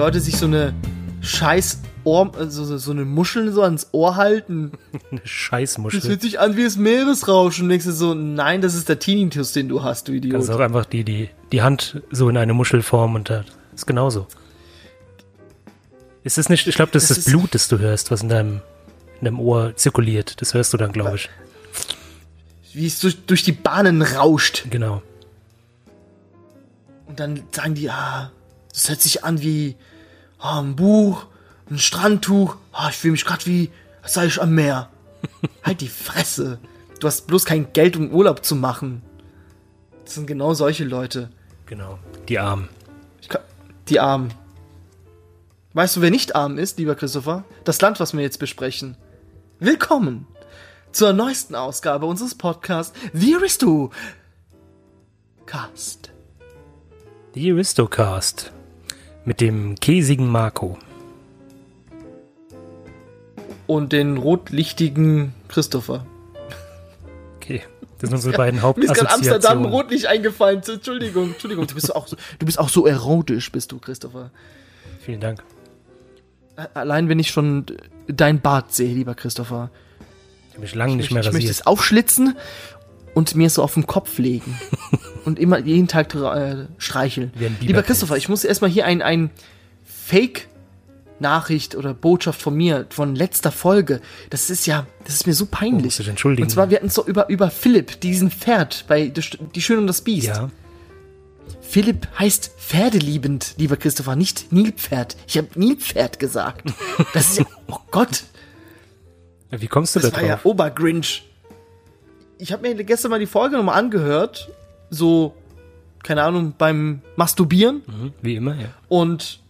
Leute sich so eine scheiß Ohr, also so, so eine Muschel so ans Ohr halten. Eine Das Scheißmuschel. hört sich an wie das Meeresrauschen. Denkst du so, nein, das ist der Tinnitus, den du hast, du Idiot. Kannst auch einfach die, die, die Hand so in eine Muschel formen und das ist genauso. Ist es nicht, ich glaube, das, Das ist das ist- Blut, das du hörst, was in deinem, in deinem Ohr zirkuliert. Das hörst du dann, glaube ich. Wie es durch, durch die Bahnen rauscht. Genau. Und dann sagen die, ah, das hört sich an wie ah, ein Buch, ein Strandtuch. Ah, ich fühle mich gerade wie, als sei ich am Meer. halt die Fresse. Du hast bloß kein Geld, um Urlaub zu machen. Das sind genau solche Leute. Genau. Die Armen. Ich kann, die Armen. Weißt du, wer nicht arm ist, lieber Christopher? Das Land, was wir jetzt besprechen. Willkommen zur neuesten Ausgabe unseres Podcasts The Aristo Cast. Die Aristocast. Mit dem käsigen Marco. Und den rotlichtigen Christopher. Okay. Das sind unsere beiden Mir ist gerade Amsterdam Hauptassoziationen. rotlich eingefallen. Entschuldigung, Entschuldigung. Du bist auch so, du bist auch so erotisch, bist du, Christopher. Vielen Dank. Allein wenn ich schon dein Bart sehe, lieber Christopher. Ich habe mich lange nicht ich, mehr ich möchte rasiert. es aufschlitzen und mir so auf den Kopf legen. und immer jeden Tag äh, streicheln. Lieber. Christopher, ich muss erstmal hier ein, ein Fake-Nachricht oder Botschaft von mir, von letzter Folge. Das ist ja, das ist mir so Oh, peinlich. musst du dich entschuldigen. Und zwar, wir hatten es doch über, über Philipp, diesen Pferd bei Die Sch- Die Schöne und das Biest. Ja. Philipp heißt pferdeliebend, lieber Christopher, nicht Nilpferd. Ich habe Nilpferd gesagt. Das ist ja, oh Gott, Wie kommst du das da war ja drauf? Obergrinch. Ich habe mir gestern mal die Folge nochmal angehört, so, keine Ahnung, beim Masturbieren Mhm, Wie immer, ja. und,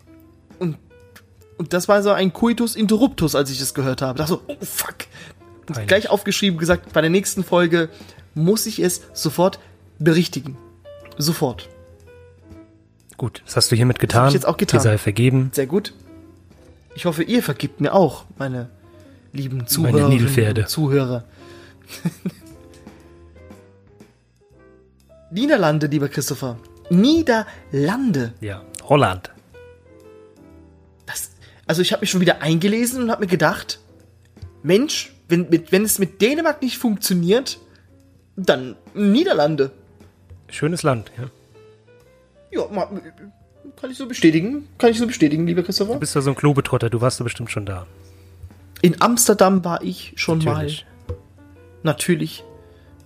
und, und das war so ein Coitus Interruptus, als ich es gehört habe. Da so, oh fuck. Und Peinlich. gleich aufgeschrieben, gesagt, bei der nächsten Folge muss ich es sofort berichtigen. Sofort. Gut, das hast du hiermit getan. ich jetzt auch getan. Dir sei vergeben. Sehr gut. Ich hoffe, ihr vergibt mir auch, meine lieben Zuhörer. Meine Nilpferde. Zuhörer. Niederlande, lieber Christopher. Niederlande. Ja. Holland. Das, also ich habe mich schon wieder eingelesen und habe mir gedacht, Mensch, wenn, mit, wenn es mit Dänemark nicht funktioniert, dann Niederlande. Schönes Land, ja. Ja, kann ich so bestätigen. Kann ich so bestätigen, lieber Christopher. Du bist ja so ein Klobetrotter, du warst da bestimmt schon da. In Amsterdam war ich schon Natürlich. mal. Natürlich.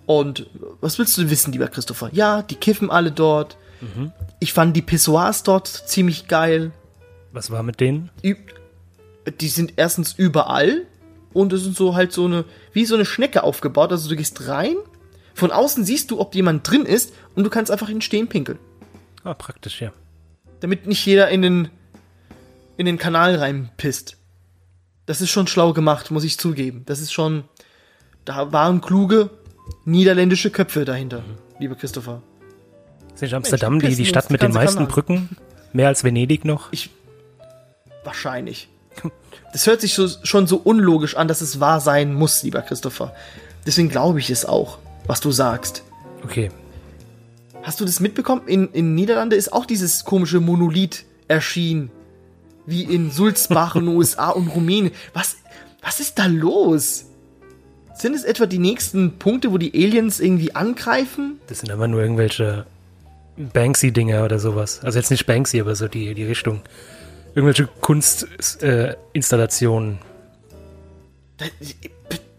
Und was willst du wissen, lieber Christopher? Ja, die kiffen alle dort. Mhm. Ich fand die Pissoirs dort ziemlich geil. Was war mit denen? Die sind erstens überall und es sind so halt so eine, wie so eine Schnecke aufgebaut. Also du gehst rein, von außen siehst du, ob jemand drin ist und du kannst einfach in Stehen pinkeln. Ah, praktisch, ja. Damit nicht jeder in den, in den Kanal reinpisst. Das ist schon schlau gemacht, muss ich zugeben. Das ist schon, da waren kluge niederländische Köpfe dahinter, lieber Christopher. Ist nicht Amsterdam die, pissen die uns Stadt die mit den meisten Kanal. Brücken? Mehr als Venedig noch? Ich, wahrscheinlich. Das hört sich so, schon so unlogisch an, dass es wahr sein muss, lieber Christopher. Deswegen glaube ich es auch, was du sagst. Okay. Hast du das mitbekommen? In, in Niederlande ist auch dieses komische Monolith erschienen. Wie in Sulzbach in den USA und Rumänien. Was, was ist da los? Sind es etwa die nächsten Punkte, wo die Aliens irgendwie angreifen? Das sind aber nur irgendwelche Banksy-Dinger oder sowas. Also jetzt nicht Banksy, aber so die, die Richtung. Irgendwelche Kunstinstallationen. Äh,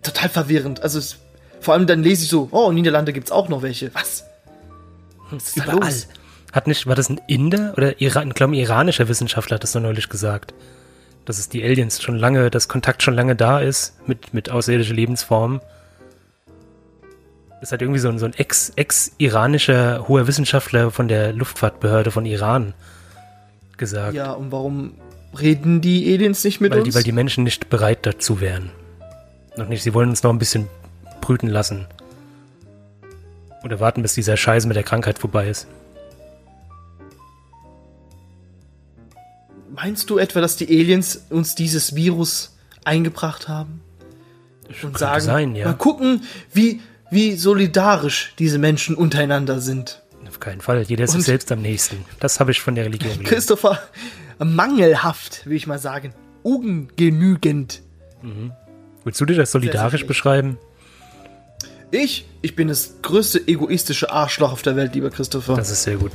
Total verwirrend. Also es, vor allem dann lese ich so, oh, in Niederlande gibt's auch noch welche. Was? Was ist da Überall. los? Hat nicht, war das ein Inder oder Iran, ich glaube, ein iranischer Wissenschaftler hat das so neulich gesagt. Dass es die Aliens schon lange, dass Kontakt schon lange da ist mit, mit außerirdischen Lebensformen. Das hat irgendwie so ein, so ein ex- ex-iranischer hoher Wissenschaftler von der Luftfahrtbehörde von Iran gesagt. Ja, und warum reden die Aliens nicht mit weil, uns? die, weil die Menschen nicht bereit dazu wären. Noch nicht. Sie wollen uns noch ein bisschen brüten lassen. Oder warten, bis dieser Scheiß mit der Krankheit vorbei ist. Meinst du etwa, dass die Aliens uns dieses Virus eingebracht haben? Und sagen, sein, ja. mal gucken, wie, wie solidarisch diese Menschen untereinander sind. Auf keinen Fall. Jeder ist sich selbst am nächsten. Das habe ich von der Religion gelernt. Christopher, mangelhaft, will ich mal sagen. Ungenügend. Willst du dir das solidarisch beschreiben? Ich, ich bin das größte egoistische Arschloch auf der Welt, lieber Christopher. Das ist sehr gut.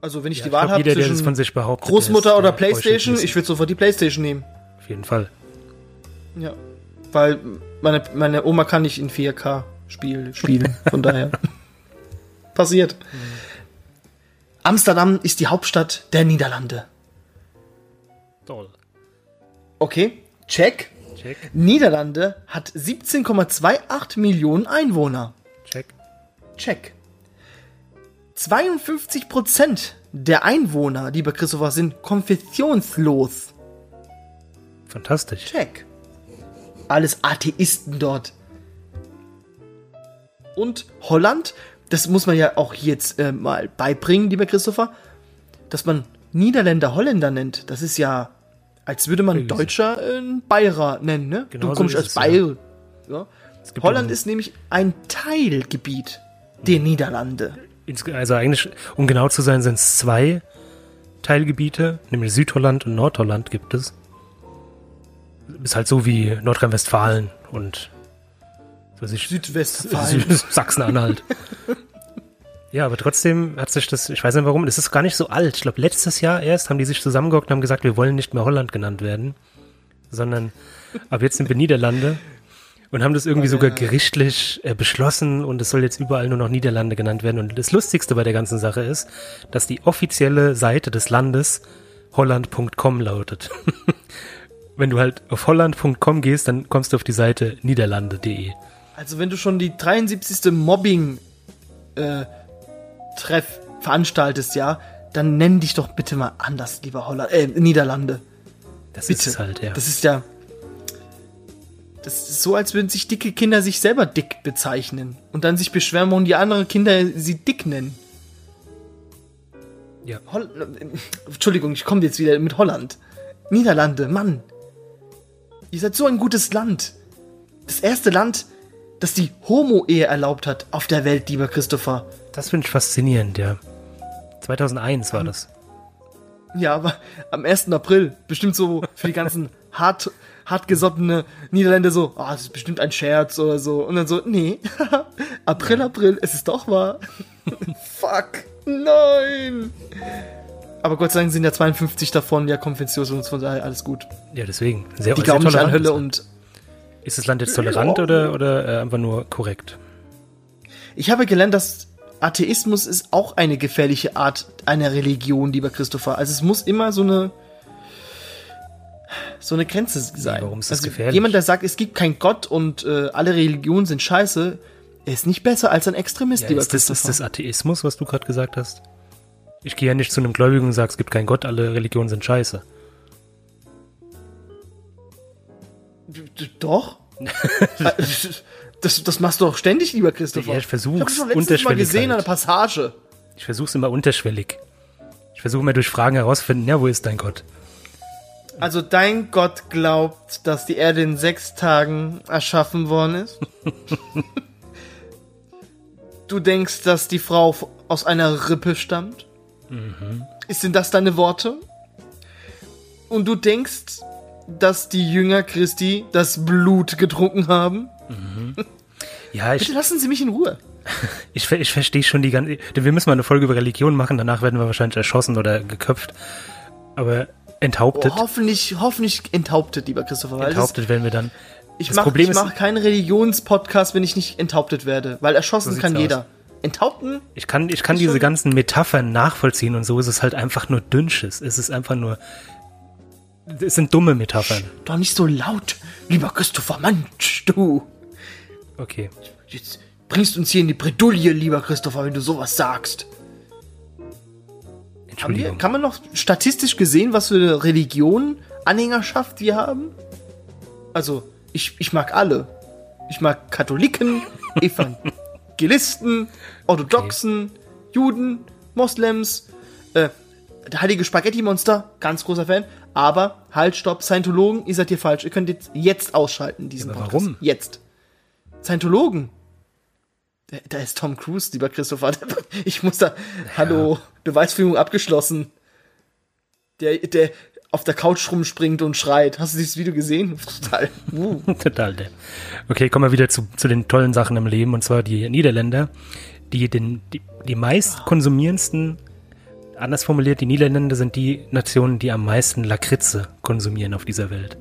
Also wenn ich Ja, die Wahl habe zwischen Großmutter ist- oder der heuchelt Playstation, ich würde sofort die Playstation nehmen. Auf jeden Fall. Ja. Weil meine, meine Oma kann nicht in 4K Spiel spielen. Von daher. Passiert. Amsterdam ist die Hauptstadt der Niederlande. Toll. Okay, check. Check, Niederlande hat 17,28 Millionen Einwohner. check. Check. 52 Prozent der Einwohner, lieber Christopher, sind konfessionslos. Fantastisch. Check. Alles Atheisten dort. Und Holland, das muss man ja auch jetzt äh, mal beibringen, lieber Christopher, dass man Niederländer Holländer nennt. Das ist ja, als würde man. Deutscher äh, einen Bayer nennen, ne? Genau du kommst als ja. Bayer. Ja. Gibt Holland ist nämlich ein Teilgebiet der Niederlande. Also eigentlich, um genau zu sein, sind es zwei Teilgebiete, nämlich Südholland und Nordholland gibt es. Ist halt so wie Nordrhein-Westfalen und was weiß ich, Südwestfalen. Sü- Sachsen-Anhalt. ja, aber trotzdem hat sich das, ich weiß nicht warum, das ist gar nicht so alt. Ich glaube, letztes Jahr erst haben die sich zusammengehockt und haben gesagt, wir wollen nicht mehr Holland genannt werden, sondern ab jetzt sind wir Niederlande und haben das irgendwie sogar gerichtlich äh, beschlossen und es soll jetzt überall nur noch Niederlande genannt werden. Und das Lustigste bei der ganzen Sache ist, dass die offizielle Seite des Landes holland.com lautet. Wenn du halt auf holland.com gehst, dann kommst du auf die Seite niederlande.de. Also wenn du schon die 73. Mobbing äh, Treff veranstaltest, ja, dann nenn dich doch bitte mal anders, lieber Holland, äh, Niederlande. Das Bitte. ist es halt, ja. Das ist ja. Das ist so, als würden sich dicke Kinder sich selber dick bezeichnen und dann sich beschweren, warum die anderen Kinder sie dick nennen. ja. Hol Entschuldigung, ich komme jetzt wieder mit Holland. Niederlande, Mann. Ihr seid so ein gutes Land. Das erste Land, das die Homo-Ehe erlaubt hat auf der Welt, lieber Christopher. Das finde ich faszinierend, ja. 2001 war das. Ja, aber am 1. April, bestimmt so für die ganzen hart, hartgesottene Niederländer so, ah, das ist bestimmt ein Scherz oder so. Und dann so, nee, April, April, es ist doch wahr. Fuck, nein. Aber Gott sei Dank sind ja 52 davon ja konfessionslos, von daher alles gut. Ja, deswegen. Sehr, Die sehr glauben nicht an tolerant Hölle ist- und Ist das Land jetzt tolerant oder, oder äh, einfach nur korrekt? ich habe gelernt, dass Atheismus ist auch eine gefährliche Art einer Religion, lieber Christopher. Also es muss immer so eine so eine Grenze sein. warum ist das also gefährlich? Jemand, der sagt, es gibt keinen Gott und äh, alle Religionen sind scheiße, er ist nicht besser als ein Extremist, Ja, lieber ist, das, ist das Atheismus, was du gerade gesagt hast? Ich gehe ja nicht zu einem Gläubigen und sage, es gibt keinen Gott, alle Religionen sind scheiße. Doch. das, das machst du doch ständig, lieber Christopher. Ja, ich versuch's Ich letztes Mal unterschwellig gesehen, halt. eine Passage. Ich versuche es immer unterschwellig. Ich versuche immer durch Fragen herauszufinden, ja, wo ist dein Gott? Also dein Gott glaubt, dass die Erde in sechs Tagen erschaffen worden ist. du denkst, dass die Frau aus einer Rippe stammt. Ist denn das deine Worte? Und du denkst, dass die Jünger Christi das Blut getrunken haben? Ja, ich, Bitte lassen Sie mich in Ruhe. ich, ich verstehe schon die ganze. Wir müssen mal eine Folge über Religion machen, danach werden wir wahrscheinlich erschossen oder geköpft. Aber enthauptet, Oh, hoffentlich, hoffentlich enthauptet, lieber Christopher. Enthauptet werden wir dann. ich mache mach keinen Religionspodcast, wenn ich nicht enthauptet werde. Weil erschossen So kann jeder. Enthaupten? Ich kann, ich kann diese schon- ganzen Metaphern nachvollziehen und so ist es halt einfach nur Dünnsches. Es ist einfach nur. Es sind dumme Metaphern. Doch nicht so laut, lieber Christopher Mensch, du. Okay. Jetzt bringst uns hier in die Bredouille, lieber Christopher, wenn du sowas sagst. Haben wir, Entschuldigung. kann man noch statistisch gesehen, was für eine Religion, Anhängerschaft wir haben? Also, ich, ich mag alle. Ich mag Katholiken, Evangelisten, Orthodoxen, Juden, Moslems, äh, der heilige Spaghetti-Monster, ganz großer Fan. Aber, halt, stopp, Scientologen, ihr seid hier falsch. Ihr könnt jetzt, jetzt ausschalten, diesen aber Podcast. warum? Jetzt. Scientologen. Da- ist Tom Cruise, lieber Christopher. Ich muss da. Hallo, Beweisführung abgeschlossen. Der, der auf der Couch rumspringt und schreit. Hast du dieses Video gesehen? Total. Uh. Total der. Okay, kommen wir wieder zu, zu den tollen Sachen im Leben und zwar die Niederländer, die den, die, die meist konsumierendsten, anders formuliert, die Niederländer sind die Nationen, die am meisten Lakritze konsumieren auf dieser Welt.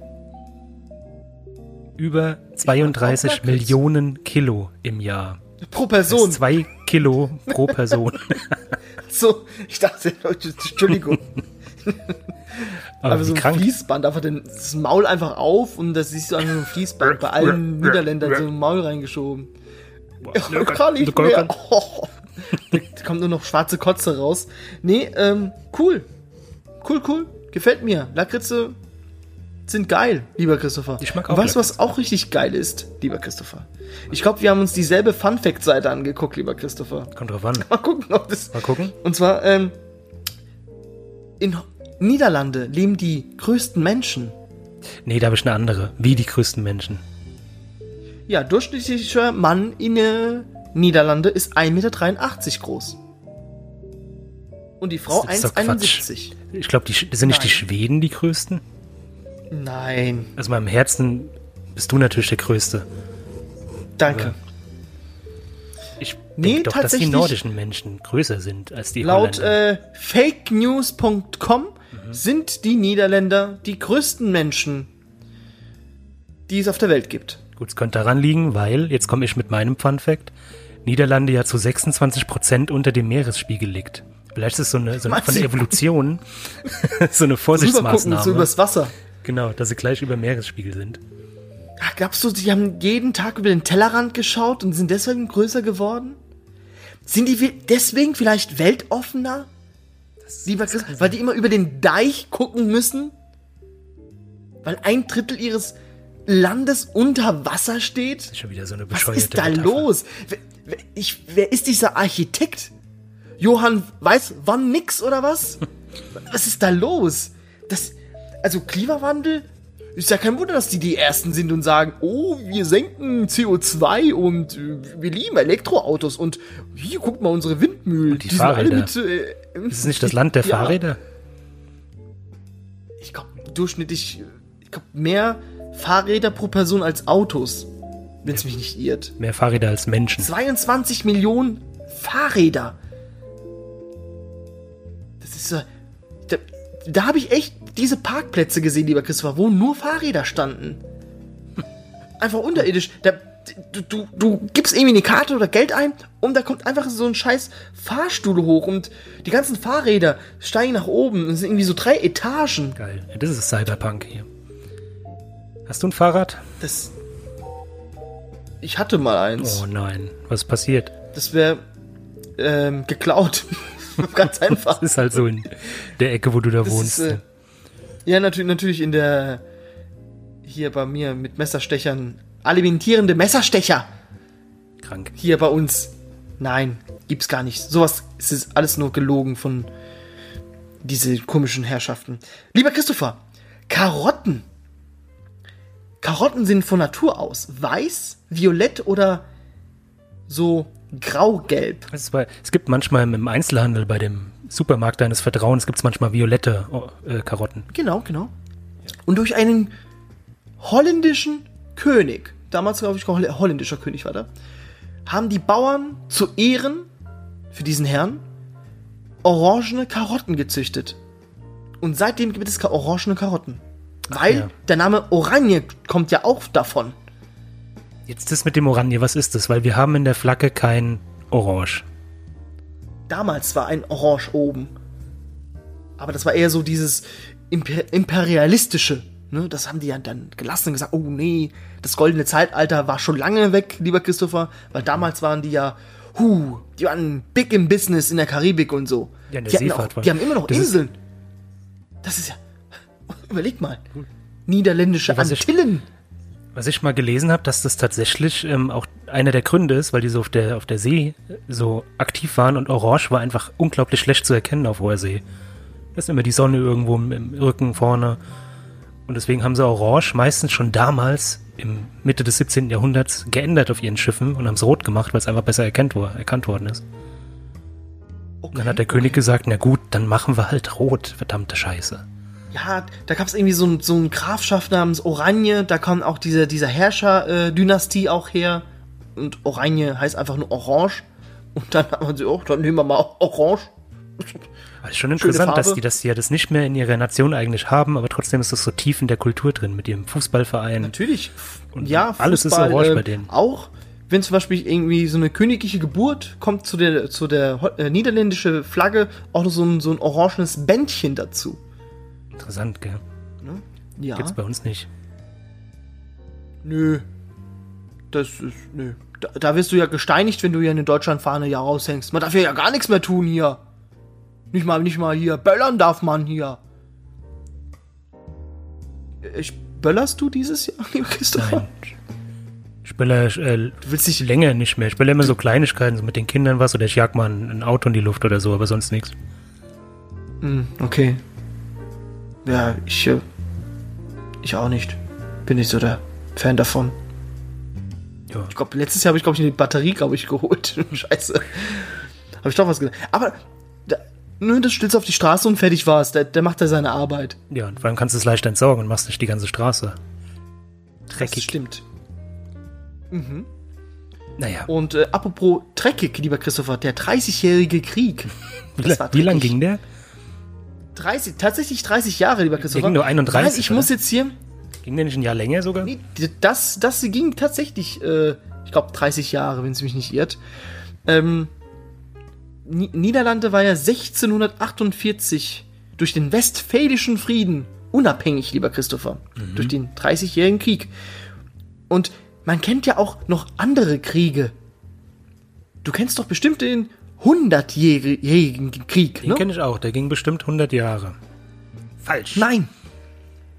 Über 32 Lakritz. Millionen Kilo im Jahr. Pro Person. zwei Kilo pro Person. So, ich dachte, Entschuldigung. Aber Aber wie so ein krank. Fließband, einfach den, das Maul einfach auf und das siehst du einfach so ein Fließband bei allen Niederländern so ein Maul reingeschoben. Oh, kann ich mehr. Oh. Da kommt nur noch schwarze Kotze raus. Nee, ähm, cool. Cool, cool. Gefällt mir. Lakritze sind geil, lieber Christopher. Ich mag Und auch weißt du, was auch richtig geil ist, lieber Christopher? Ich glaube, wir haben uns dieselbe Fun-Fact-Seite angeguckt, lieber Christopher. Kommt drauf an. Mal gucken, ob das. Mal gucken. Und zwar, ähm, in Niederlande leben die größten Menschen. Nee, da habe ich eine andere. Wie die größten Menschen. Ja, durchschnittlicher Mann in äh, Niederlande ist 1,83 Meter groß. Und die Frau Das ist doch Quatsch. 1,71. Ich glaube, die sind nicht die Nein. Schweden die größten? Nein, Also in meinem Herzen bist du natürlich der Größte. danke. Ich Nee, denke doch, dass die nordischen Menschen größer sind als die Laut äh, fakenews.com sind die Niederländer die größten Menschen, die es auf der Welt gibt. Gut, es könnte daran liegen, weil, jetzt komme ich mit meinem Fun Fact, Niederlande ja zu 26 Prozent unter dem Meeresspiegel liegt. Vielleicht ist es so eine, so eine von der? Evolution so eine Vorsichtsmaßnahme. so übers Wasser. Genau, dass sie gleich über Meeresspiegel sind. Ach, glaubst du, die haben jeden Tag über den Tellerrand geschaut und sind deswegen größer geworden? Sind die deswegen vielleicht weltoffener? Lieber Chris, weil die immer über den Deich gucken müssen? Weil ein Drittel ihres Landes unter Wasser steht? Ist schon wieder so eine Was ist da Metapher. los? Wer, wer, ich, wer ist dieser Architekt? Johann weiß wann nix oder was? was ist da los? Das, also Klimawandel? Ist ja kein Wunder, dass die die Ersten sind und sagen, oh, wir senken CO2 und äh, wir lieben Elektroautos und hier, guckt mal unsere Windmühlen. die alle Fahrräder. mit, äh, Ist es nicht das Land der Ja. Fahrräder? Ich glaube, durchschnittlich, ich glaube, mehr Fahrräder pro Person als Autos. Wenn es mich nicht irrt. Mehr Fahrräder als Menschen. 22 Millionen Fahrräder. Das ist so. Da, da habe ich echt diese Parkplätze gesehen, lieber Christopher, wo nur Fahrräder standen. Einfach unterirdisch. Da, du, du, du gibst irgendwie eine Karte oder Geld ein und da kommt einfach so ein scheiß Fahrstuhl hoch und die ganzen Fahrräder steigen nach oben. Es sind irgendwie so drei Etagen. Geil. Ja, das ist Cyberpunk hier. Hast du ein Fahrrad? Das. Ich hatte mal eins. Oh nein. Was ist passiert? Das wäre ähm, geklaut. Ganz einfach. Das ist halt so in der Ecke, wo du da Das wohnst. ist, äh, ja, natürlich, natürlich in der hier bei mir mit Messerstechern alimentierende Messerstecher Krank. hier bei uns. Nein, gibt's gar nicht. Sowas ist es alles nur gelogen von diese komischen Herrschaften. Lieber Christopher, Karotten. Karotten sind von Natur aus weiß, violett oder so grau-gelb. Ist es gibt manchmal im Einzelhandel bei dem Supermarkt deines Vertrauens gibt es manchmal violette oh, äh, Karotten. Genau, genau. Und durch einen holländischen König, damals glaube ich holl- holländischer König war da, haben die Bauern zu Ehren für diesen Herrn orangene Karotten gezüchtet. Und seitdem gibt es orangene Karotten. Weil ja. der Name Oranje kommt ja auch davon. Jetzt das mit dem Oranje, was ist das? Weil wir haben in der Flagge kein Orange. Damals war ein Orange oben. Aber das war eher so dieses Imper imperialistische. Ne? Das haben die ja dann gelassen und gesagt, oh nee, das goldene Zeitalter war schon lange weg, lieber Christopher, weil damals waren die ja, hu, die waren big im Business in der Karibik und so. Ja, die, Seefahrt auch, die haben immer noch das ist- Inseln. das ist ja, überleg mal, niederländische Antillen. Was ich mal gelesen habe, dass das tatsächlich ähm, auch einer der Gründe ist, weil die so auf der, auf der See so aktiv waren und Orange war einfach unglaublich schlecht zu erkennen auf hoher See. Da ist immer die Sonne irgendwo im, im Rücken vorne. Und deswegen haben sie Orange meistens schon damals im Mitte des 17. Jahrhunderts geändert auf ihren Schiffen und haben es rot gemacht, weil es einfach besser erkannt, erkannt worden ist. Okay, Dann hat der König gesagt, na gut, dann machen wir halt rot, verdammte Scheiße. Ja, da gab es irgendwie so, ein, so eine Grafschaft namens Oranje, da kam auch diese, dieser Herrscher-Dynastie auch her. Und Oranje heißt einfach nur Orange. Und dann hat man sich, oh, dann nehmen wir mal Orange. Aber ist schon interessant, dass die das ja das nicht mehr in ihrer Nation eigentlich haben, aber trotzdem ist das so tief in der Kultur drin, mit ihrem Fußballverein. Natürlich. Und ja, alles ist Fußball, orange äh, bei denen. Auch wenn zum Beispiel irgendwie so eine königliche Geburt kommt zu der, zu der äh, niederländische Flagge auch noch so ein, so ein orangenes Bändchen dazu. Interessant, gell? Ja. Gibt's bei uns nicht. Nö. Das ist, nö. Da, da wirst du ja gesteinigt, wenn du hier eine Deutschlandfahne ja raushängst. Man darf ja, ja gar nichts mehr tun hier. Nicht mal, nicht mal hier. Böllern darf man hier. Ich, böllerst du dieses Jahr, lieber Christopher? Nein. Ich spiele äh, Du willst dich länger nicht mehr. Ich spiele immer so Kleinigkeiten, so mit den Kindern was oder ich jag mal ein, ein Auto in die Luft oder so, aber sonst nichts. Hm, okay. Ja, ich, äh, ich auch nicht. Bin nicht so der Fan davon. Ja. Ich glaube, letztes Jahr habe ich, glaube ich, eine Batterie, glaube ich, geholt. Scheiße. Habe ich doch was gedacht. Aber, da, nö, das stellst du auf die Straße und fertig war's. Der, der macht da seine Arbeit. Ja, und vor allem kannst du es leicht entsorgen und machst nicht die ganze Straße. Das Dreckig. stimmt. Naja, Und äh, apropos dreckig, lieber Christopher, der 30-jährige Krieg. wie, das wie lang ging der? 30, tatsächlich 30 Jahre, lieber Christopher. ging nur 31, Weil ich oder? muss jetzt hier, Ging der nicht ein Jahr länger sogar? Nee, das, das ging tatsächlich, äh, ich glaube, 30 Jahre, wenn es mich nicht irrt. Ähm, Ni- Niederlande war ja 1648 durch den Westfälischen Frieden unabhängig, lieber Christopher. Durch den 30-jährigen Krieg. Und man kennt ja auch noch andere Kriege. Du kennst doch bestimmt den 100-jährigen Krieg, Den ne? kenne ich auch, der ging bestimmt 100 Jahre. Falsch. Nein.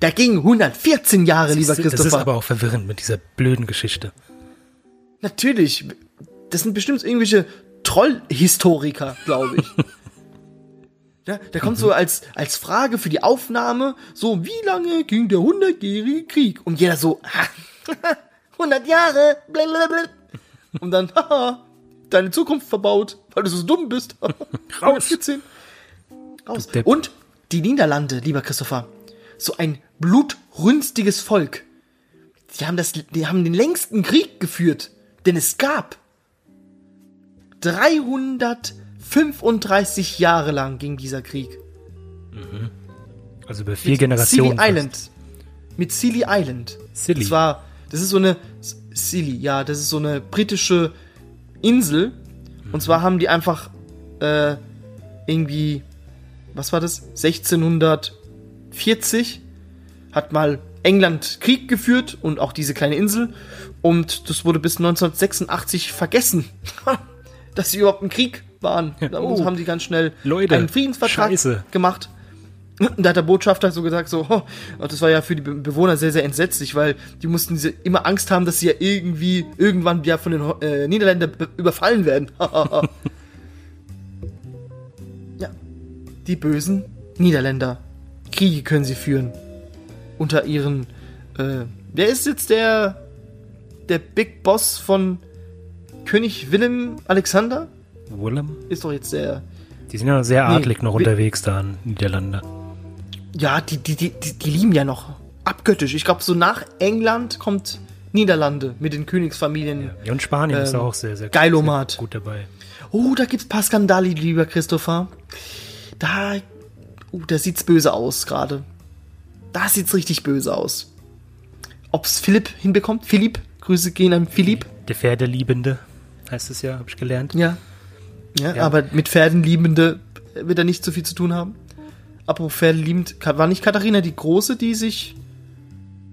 Der ging 114 Jahre, lieber das ist, das ist Christopher. aber auch verwirrend mit dieser blöden Geschichte. Natürlich. Das sind bestimmt irgendwelche Trollhistoriker, glaube ich. ja, der kommt so als, als Frage für die Aufnahme, so, wie lange ging der 100-jährige Krieg? Und jeder so, 100 Jahre, blablabla. Und dann, haha, deine Zukunft verbaut, weil du so dumm bist. Raus. 14. Raus. Du Depp. Und die Niederlande, lieber Christopher, so ein blutrünstiges Volk. Die haben, das, die haben den längsten Krieg geführt, den es gab. 335 Jahre lang ging dieser Krieg. Also über vier Generationen. Scilly Island. Mit Scilly Island. Scilly. Das war, das ist so eine, Scilly, ja, das ist so eine britische Insel. Und zwar haben die einfach, äh, irgendwie, was war das? 1640 hat mal England Krieg geführt und auch diese kleine Insel. Und das wurde bis 1986 vergessen, dass sie überhaupt im Krieg waren. Da Oh. haben die ganz schnell Leute, einen Friedensvertrag Scheiße. gemacht. Da hat der Botschafter so gesagt, so, oh, das war ja für die Be- Bewohner sehr, sehr entsetzlich, weil die mussten sie immer Angst haben, dass sie ja irgendwie, irgendwann ja von den äh, Niederländern be- überfallen werden. ja, die bösen Niederländer. Kriege können sie führen. Unter ihren, äh, wer ist jetzt der, der Big Boss von König Willem Alexander? Willem? Ist doch jetzt der, Die sind ja sehr Nee, adlig noch Wi- unterwegs da in Niederlande. Ja, die, die, die, die, lieben ja noch abgöttisch. Ich glaube, so nach England kommt Niederlande mit den Königsfamilien. Ja, und Spanien ist Ähm, auch sehr, sehr, Geilomat. sehr gut dabei. Oh, da gibt's paar Skandale, lieber Christopher. Da, uh, da sieht's böse aus gerade. Da sieht's richtig böse aus. Ob's Philipp hinbekommt? Philipp? Grüße gehen an Philipp. Der Pferdeliebende heißt es ja, habe ich gelernt. Ja. ja. Ja. aber mit Pferdenliebende wird er nicht so viel zu tun haben. Apropos Pferdeliebend, war nicht Katharina die Große, die sich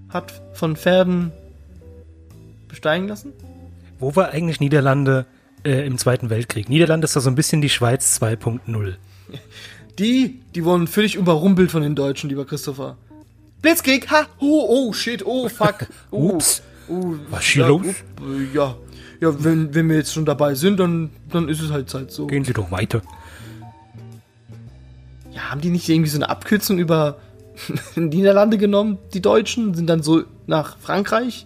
hat von Pferden besteigen lassen? Wo war eigentlich Niederlande äh, im Zweiten Weltkrieg? Niederlande ist doch so ein bisschen die Schweiz 2.0. Die, die wurden völlig überrumpelt von den Deutschen, lieber Christopher. Blitzkrieg, ha, oh, oh, shit, oh, fuck. Oh, Ups. Oh, Was ist hier ja, los? ja, ja wenn, wenn wir jetzt schon dabei sind, dann, dann ist es halt halt so. Gehen Sie doch weiter. Ja, haben die nicht irgendwie so eine Abkürzung über Niederlande genommen, die Deutschen? Sind dann so nach Frankreich?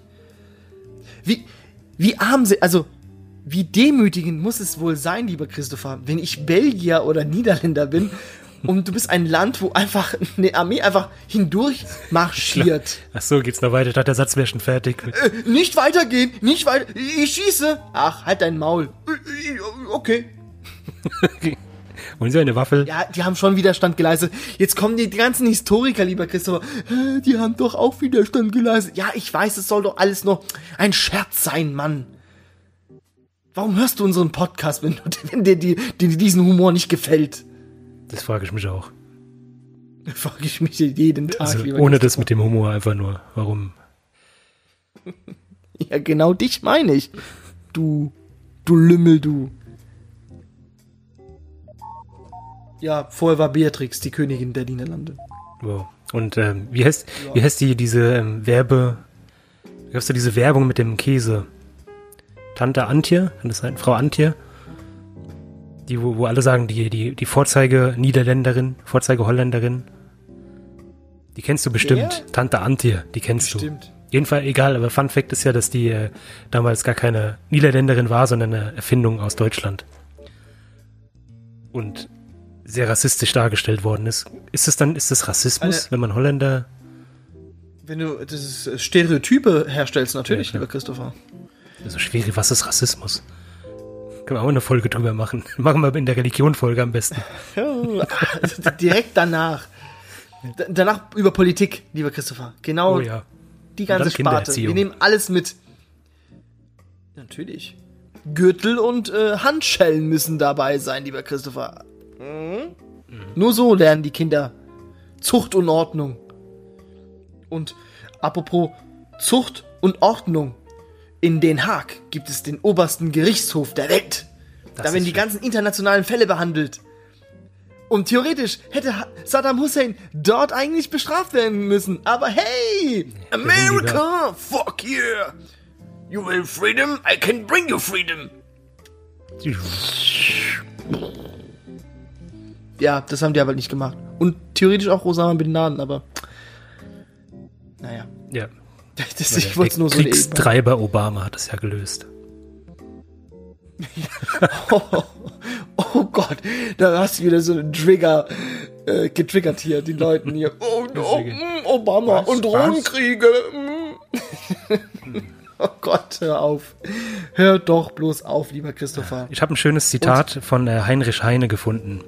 Wie, wie arm sie, also, wie demütigend muss es wohl sein, lieber Christopher, wenn ich Belgier oder Niederländer bin und du bist ein Land, wo einfach eine Armee einfach hindurch marschiert. Ach so, geht's noch weiter? Ich dachte, der Satz wäre schon fertig. Äh, nicht weitergehen, nicht weiter, ich schieße. Ach, halt dein Maul. Äh, äh, Okay. Wollen Sie eine Waffel? Ja, die haben schon Widerstand geleistet. Jetzt kommen die ganzen Historiker, lieber Christopher. Die haben doch auch Widerstand geleistet. Ja, ich weiß, es soll doch alles nur ein Scherz sein, Mann. Warum hörst du unseren Podcast, wenn, wenn dir die, dir diesen Humor nicht gefällt? Das frage ich mich auch. Frage ich mich jeden Tag. Also ohne das mit dem Humor einfach nur. Warum? Ja, genau dich meine ich. Du, du Lümmel, du. Ja, vorher war Beatrix die Königin der Niederlande. Wow. Und ähm, wie heißt wie heißt die diese ähm, Werbe? Gab's da diese Werbung mit dem Käse? Tante Antje, kann das sein? Frau Antje? Die, wo, wo alle sagen, die, die, die Vorzeige Niederländerin, Vorzeige Holländerin. Die kennst du bestimmt. Wer? Tante Antje, die kennst du. Stimmt. Jedenfalls egal, aber Fun Fact ist ja, dass die äh, damals gar keine Niederländerin war, sondern eine Erfindung aus Deutschland. Und sehr rassistisch dargestellt worden ist. Ist es dann, ist das Rassismus, Eine- wenn man Holländer Wenn du das Stereotype herstellst, natürlich, Ja, lieber Christopher. So schwierig, was ist Rassismus? Können wir auch eine Folge drüber machen. Machen wir in der Religion-Folge am besten. Ja, direkt danach. D danach über Politik, lieber Christopher. Genau Oh ja. die ganze Sparte. Wir nehmen alles mit. Natürlich. Gürtel und äh, Handschellen müssen dabei sein, lieber Christopher. Mhm. Nur so lernen die Kinder Zucht und Ordnung. Und apropos Zucht und Ordnung. In Den Haag gibt es den obersten Gerichtshof der Welt. Das da werden die schön. ganzen internationalen Fälle behandelt. Und theoretisch hätte Saddam Hussein dort eigentlich bestraft werden müssen. Aber hey, America, fuck yeah. You will freedom, I can bring you freedom. Ja, das haben die aber nicht gemacht. Und theoretisch auch Osama Bin Laden, aber naja. Ja. Das, ich wollte es nur so. Kriegstreiber Obama hat es ja gelöst. Oh, oh Gott, da hast du wieder so einen Trigger äh, getriggert hier, die Leuten hier. Oh, oh mm, Obama Was? und Was? Drogenkriege. mm. oh Gott, hör auf. Hör doch bloß auf, lieber Christopher. Ich habe ein schönes Zitat von äh, Heinrich Heine gefunden.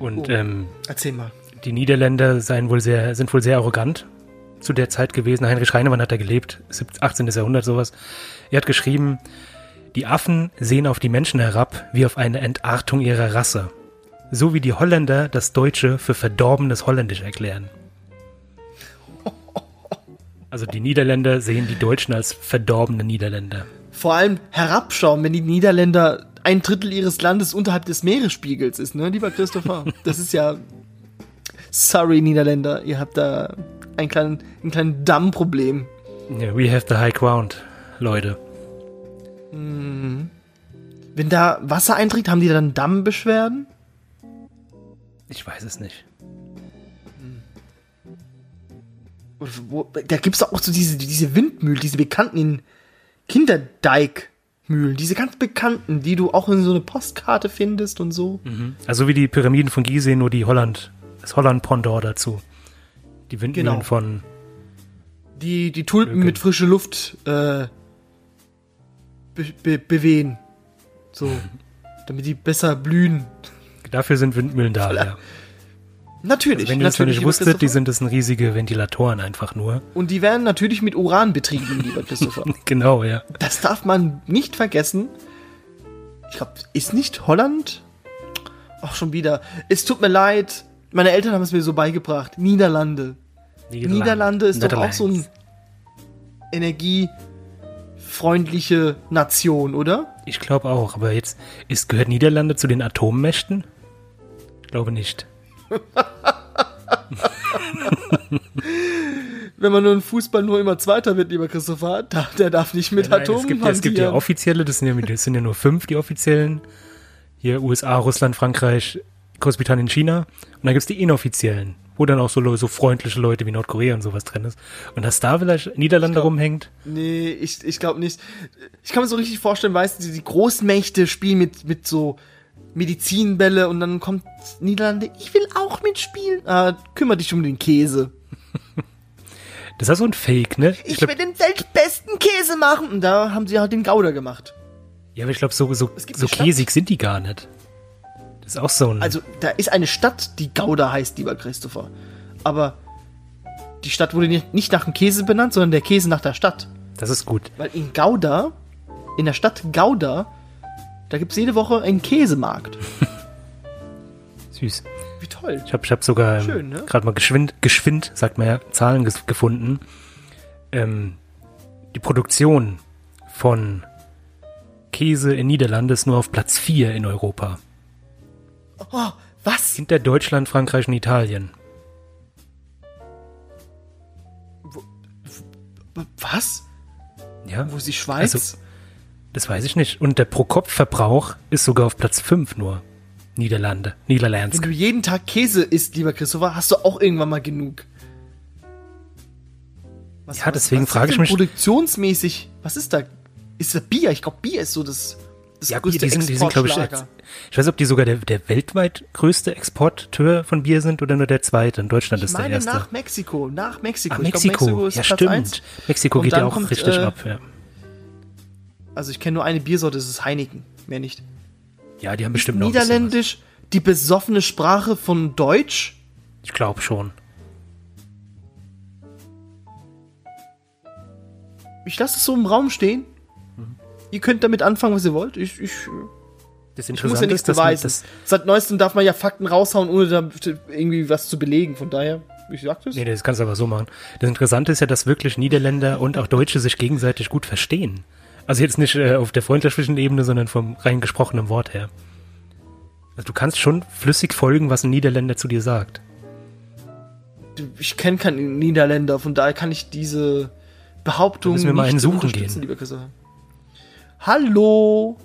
Und Oh. ähm, Erzähl mal. die Niederländer seien wohl sehr, sind wohl sehr arrogant zu der Zeit gewesen. Heinrich Heine, wann hat er gelebt? 17, 18. Jahrhundert, sowas. Er hat geschrieben, die Affen sehen auf die Menschen herab wie auf eine Entartung ihrer Rasse. So wie die Holländer das Deutsche für verdorbenes Holländisch erklären. Also die Niederländer sehen die Deutschen als verdorbene Niederländer. Vor allem herabschauen, wenn die Niederländer ein Drittel ihres Landes unterhalb des Meeresspiegels ist, ne, lieber Christopher? Das ist ja. Sorry, Niederländer, ihr habt da ein kleinen, ein kleinen Dammproblem. Ja, we have the high ground, Leute. Wenn da Wasser eintritt, haben die dann Dammbeschwerden? Ich weiß es nicht. Wo, da gibt's doch auch so diese, diese Windmühlen, diese bekannten in Kinderdeigmühlen, diese ganz bekannten, die du auch in so eine Postkarte findest und so. Also wie die Pyramiden von Gizeh, nur die Holland, das Holland-Pendant dazu. Die Windmühlen Genau. von, Die, die Tulpen Okay. mit frischer Luft äh, be, be, bewehen. So, damit die besser blühen. dafür sind Windmühlen da, ja. Natürlich, Wenn ihr natürlich, nicht wusstet, die sind das sind riesige Ventilatoren einfach nur. Und die werden natürlich mit Uran betrieben, lieber Christopher. Genau, ja. Das darf man nicht vergessen. Ich glaube, ist nicht Holland? Auch schon wieder. Es tut mir leid. Meine Eltern haben es mir so beigebracht. Niederlande. Niederlande ist doch auch so ein energiefreundliche Nation, oder? Ich glaube auch, aber jetzt ist, gehört Niederlande zu den Atommächten? Ich glaube nicht. Wenn man nur in Fußball nur immer Zweiter wird, lieber Christopher, da, der darf nicht mit Nein, Atomen es, gibt, ja- es gibt ja offizielle, das sind ja, das sind ja nur fünf, die offiziellen. Hier USA, Russland, Frankreich, Großbritannien, China. Und dann gibt's die inoffiziellen, wo dann auch so, so freundliche Leute wie Nordkorea und sowas drin ist. Und dass da vielleicht Niederlande glaub- rumhängt, Nee, ich, ich glaube nicht. Ich kann mir so richtig vorstellen, weißt du, die, die Großmächte spielen mit, mit so Medizinbälle und dann kommt Niederlande, ich will auch mitspielen. Ah, kümmere dich um den Käse. das ist ja so ein Fake, ne? Ich, glaub, will den weltbesten Käse machen. Und da haben sie halt den Gouda gemacht. ja, aber ich glaube, so, so, so käsig sind die gar nicht. Das ist auch so ein. Also, da ist eine Stadt, die Gouda heißt, lieber Christopher. Aber die Stadt wurde nicht, nicht nach dem Käse benannt, sondern der Käse nach der Stadt. das ist gut. Weil in Gouda, in der Stadt Gouda, da gibt's jede Woche einen Käsemarkt. Süß. Wie toll. Ich habe ich hab sogar ähm, ne? gerade mal geschwind, geschwind, sagt man ja, Zahlen ges gefunden. Ähm, die Produktion von Käse in Niederlande ist nur auf Platz 4 in Europa. Oh, was? Hinter Deutschland, Frankreich und Italien. Was? Ja, Wo ist die Schweiz? Also, das weiß ich nicht. Und der Pro-Kopf-Verbrauch ist sogar auf Platz 5 nur. Niederlande, Wenn Niederlandsk. du jeden Tag Käse isst, lieber Christopher, hast du auch irgendwann mal genug. Was, Ja, deswegen frage ich mich- Produktionsmäßig, was ist da? Ist da Bier? Ich glaube, Bier ist so das, das Ja, größte die sind, die sind glaube ich, ich weiß nicht, ob die sogar der, der weltweit größte Exporteur von Bier sind oder nur der zweite. In Deutschland Ich ist der meine erste. nach Mexiko, nach Mexiko. Ach, Ich glaub, Mexiko. ja, Platz stimmt. Mexiko Und geht ja auch kommt, richtig äh, ab. Ja. Also ich kenne nur eine Biersorte, das ist Heineken, mehr nicht. ja, die haben bestimmt noch ein bisschen Niederländisch, die besoffene Sprache von Deutsch. Ich glaube schon. Ich lasse es so im Raum stehen. Mhm. Ihr könnt damit anfangen, was ihr wollt. Ich, ich, Das ich muss ja nichts ist, beweisen. das, Seit neuestem darf man ja Fakten raushauen, ohne da irgendwie was zu belegen. Von daher, ich sag das. nee, das kannst du aber so machen. Das Interessante ist ja, dass wirklich Niederländer und auch Deutsche sich gegenseitig gut verstehen. Also jetzt nicht äh, auf der freundschaftlichen Ebene, sondern vom rein gesprochenen Wort her. Also du kannst schon flüssig folgen, was ein Niederländer zu dir sagt. Ich kenne keinen Niederländer, von daher kann ich diese Behauptung müssen wir mal nicht einen suchen unterstützen, gehen. lieber Christopher. Hallo.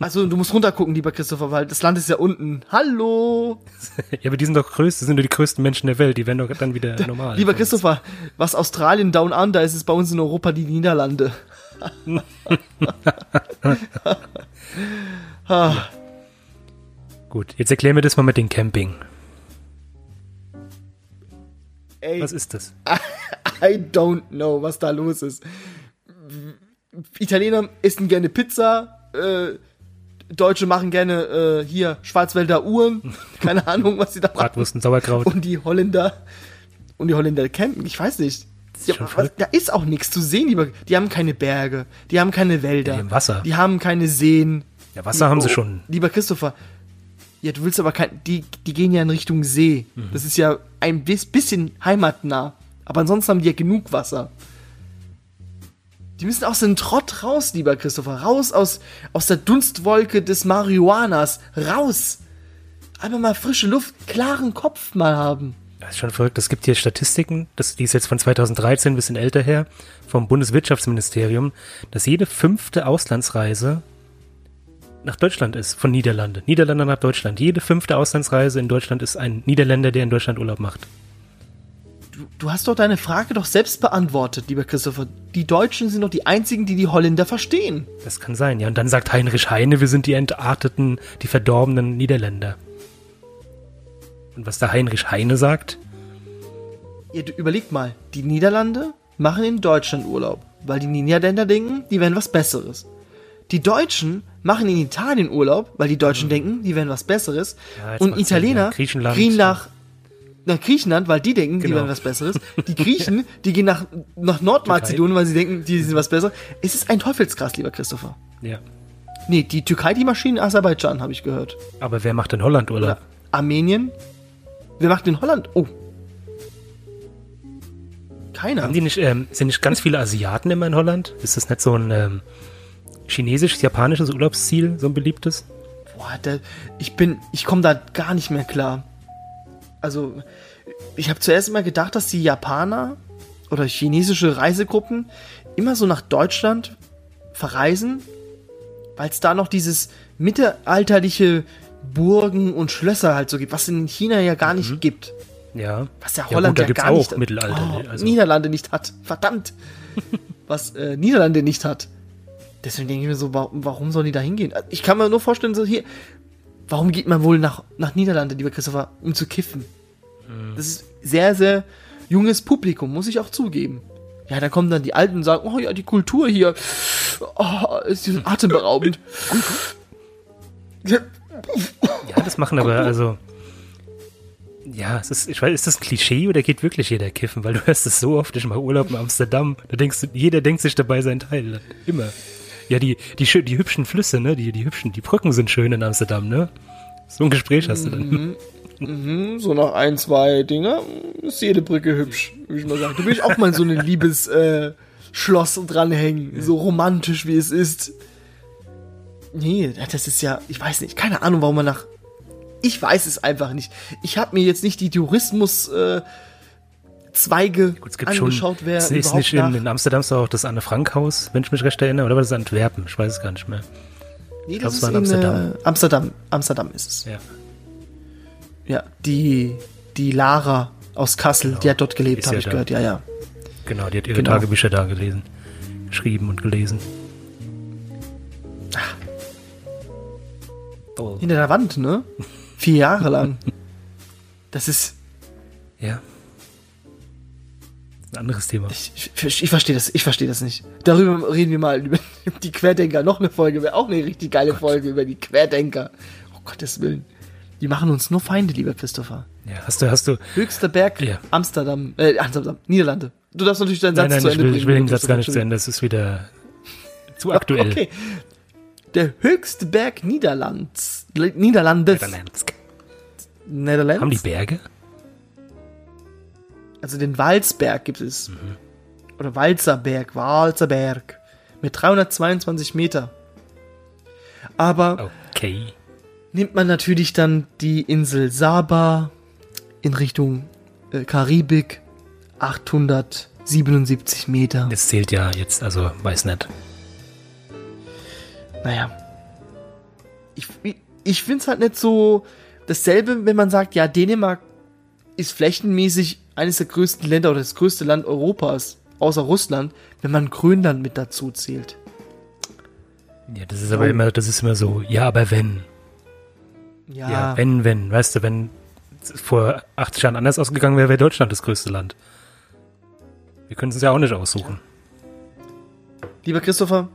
Also du musst runtergucken, lieber Christopher, weil das Land ist ja unten. Hallo. Ja, aber die sind doch größte, das sind doch die größten Menschen der Welt, die werden doch dann wieder normal. Lieber Christopher, was Australien down under ist, ist bei uns in Europa die Niederlande. Ah, Gut, jetzt erklär mir das mal mit dem Camping. ey, Was ist das? I don't know, was da los ist. Italiener essen gerne Pizza, äh, Deutsche machen gerne äh, hier Schwarzwälder Uhren. Keine Ahnung, was sie da machen. Bratwurst und Sauerkraut. Und die Holländer und die Holländer campen. Ich weiß nicht. Ja, was, da ist auch nichts zu sehen, lieber. Die haben keine Berge, die haben keine Wälder, Ja, die haben Wasser. die haben keine Seen. Ja, Wasser haben sie Oh, schon. Lieber Christopher, ja, du willst aber kein, die, die gehen ja in Richtung See. Mhm. Das ist ja ein bis- bisschen heimatnah. Aber ansonsten haben die ja genug Wasser. Die müssen aus dem Trott raus, lieber Christopher. Raus aus, aus der Dunstwolke des Marihuanas. Raus! Einmal mal frische Luft, klaren Kopf mal haben. Das ist schon verrückt. Es gibt hier Statistiken, das, die ist jetzt von 2013 ein bisschen älter her, vom Bundeswirtschaftsministerium, dass jede fünfte Auslandsreise nach Deutschland ist, von Niederlande. Niederlande nach Deutschland. Jede fünfte Auslandsreise in Deutschland ist ein Niederländer, der in Deutschland Urlaub macht. Du, du hast doch deine Frage doch selbst beantwortet, lieber Christopher. Die Deutschen sind doch die einzigen, die die Holländer verstehen. Das kann sein, ja. Und dann sagt Heinrich Heine, wir sind die entarteten, die verdorbenen Niederländer. Und was der Heinrich Heine sagt, Ja, du überleg mal, die Niederlande machen in Deutschland Urlaub, weil die Niederländer denken, die wären was Besseres. Die Deutschen machen in Italien Urlaub, weil die Deutschen denken, die wären was Besseres. Mhm. Ja, und Italiener ja. Griechenland. gehen nach, nach Griechenland, weil die denken, die Genau. wären was Besseres. Die Griechen, die gehen nach, nach Nordmazedonien, weil sie denken, die sind was Besseres. Es ist ein Teufelskreis, lieber Christopher. ja. Nee, die Türkei, die Maschinen, Aserbaidschan, habe ich gehört. Aber wer macht in Holland Urlaub? Oder Armenien. Wer macht in Holland? Oh. Keiner. Haben die nicht, ähm, sind nicht ganz viele Asiaten immer in Holland? Ist das nicht so ein ähm, chinesisches, japanisches Urlaubsziel, so ein beliebtes? Boah, der, ich bin, ich komme da gar nicht mehr klar. Also, ich habe zuerst immer gedacht, dass die Japaner oder chinesische Reisegruppen immer so nach Deutschland verreisen, weil es da noch dieses mittelalterliche Burgen und Schlösser halt so gibt, was es in China ja gar nicht gibt. Ja. Was ja Ja, Holland gut, da ja gar auch nicht Mittelalter, Oh, also- Niederlande nicht hat. Verdammt. Was äh, Niederlande nicht hat. Deswegen denke ich mir so, warum, warum sollen die da hingehen? Ich kann mir nur vorstellen, so hier, warum geht man wohl nach, nach Niederlande, lieber Christopher, um zu kiffen? Hm. Das ist sehr, sehr junges Publikum, muss ich auch zugeben. Ja, da kommen dann die Alten und sagen, oh ja, die Kultur hier, oh, ist atemberaubend. Ja, Ja, das machen aber, also. Ja, es ist, ich weiß, ist das ein Klischee oder geht wirklich jeder kiffen? Weil du hörst es so oft, ich mache Urlaub in Amsterdam, da denkst du, jeder denkt sich dabei sein Teil. Immer. Ja, die, die, schö- die hübschen Flüsse, ne, die, die hübschen, die Brücken sind schön in Amsterdam, ne? So ein Gespräch hast du dann. Mhm, so nach ein, zwei Dinger ist jede Brücke hübsch, würde ich mal sagen. Da will ich auch mal so ein Liebes äh, Schloss dranhängen, so romantisch wie es ist. Nee, das ist ja, ich weiß nicht, keine Ahnung, warum man nach. Ich weiß es einfach nicht. Ich habe mir jetzt nicht die Tourismus äh, Zweige Gut, es gibt schon, angeschaut, wer ist überhaupt nicht nach. in, in Amsterdam ist auch das Anne Frank Haus, wenn ich mich recht erinnere, oder war das Antwerpen? Ich weiß es gar nicht mehr. nee, das es ist war in in Amsterdam. Amsterdam. Äh, Amsterdam. Ist es. Ja. Ja, die die Lara aus Kassel, die hat dort gelebt, habe ja ich da. gehört. Ja, ja. Genau, die hat ihre Genau. Tagebücher da gelesen. Geschrieben und gelesen. Hinter der Wand, ne? Vier Jahre lang. Das ist. Ja. Ein anderes Thema. Ich, ich, ich verstehe das, ich verstehe das nicht. Darüber reden wir mal über die Querdenker. Noch eine Folge, wäre auch eine richtig geile Folge über die Querdenker. Oh Gottes Willen. Die machen uns nur Feinde, lieber Christopher. Ja, hast du, hast du. Höchster Berg, Ja. Amsterdam, äh, Amsterdam, Niederlande. Du darfst natürlich deinen Satz Nein, nein, zu ich Ende will, bringen. ich will den Satz gar nicht zu. Ende. Das ist wieder zu aktuell. Okay. Der höchste Berg Niederlands. Niederlandes. Niederlands. Netherlands. Haben die Berge? Also den Walzberg gibt es. Mhm. Oder Walzerberg, Walzerberg. Mit 322 Meter. Aber Okay. nimmt man natürlich dann die Insel Saba in Richtung äh, Karibik. 877 Meter. Das zählt ja jetzt, also weiß nicht. Naja. Ich, ich, finde es halt nicht so dasselbe, wenn man sagt, ja, Dänemark ist flächenmäßig eines der größten Länder oder das größte Land Europas, außer Russland, wenn man Grönland mit dazu zählt. Ja, das ist aber immer, das ist immer so, ja, aber wenn. Ja, Ja, wenn, wenn. Weißt du, wenn es vor 80 Jahren anders ausgegangen wäre, wäre Deutschland das größte Land. Wir können es uns ja auch nicht aussuchen. lieber Christopher,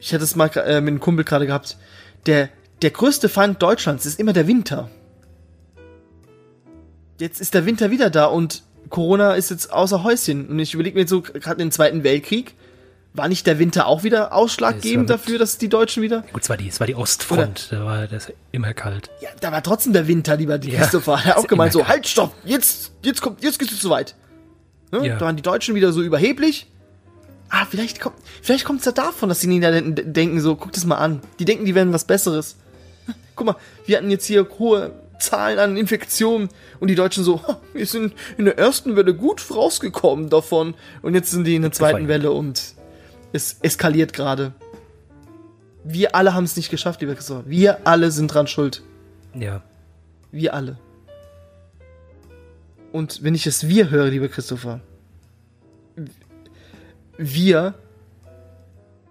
ich hatte es mal äh, mit einem Kumpel gerade gehabt. Der, der größte Feind Deutschlands ist immer der Winter. Jetzt ist der Winter wieder da und Corona ist jetzt außer Häuschen. Und ich überlege mir jetzt so, gerade im Zweiten Weltkrieg, war nicht der Winter auch wieder ausschlaggebend mit- dafür, dass die Deutschen wieder. Gut, es war die, es war die Ostfront, da war das immer kalt. Ja, da war trotzdem der Winter, lieber die Ja, Christopher. Er hat auch gemeint, so, halt, stopp, jetzt, jetzt kommt, jetzt geht's zu weit. Ne? Ja. Da waren die Deutschen wieder so überheblich. Ah, vielleicht kommt, vielleicht kommt's ja davon, dass die Niederländer denken so, guck das mal an. Die denken, die werden was Besseres. Guck mal, wir hatten jetzt hier hohe Zahlen an Infektionen und die Deutschen so, "Ha, wir sind in der ersten Welle gut rausgekommen davon und jetzt sind die in der zweiten. Welle und es eskaliert gerade. Wir alle haben es nicht geschafft, lieber Christopher. Wir alle sind dran schuld. Ja. Wir alle. Und wenn ich das Wir höre, lieber Christopher, wir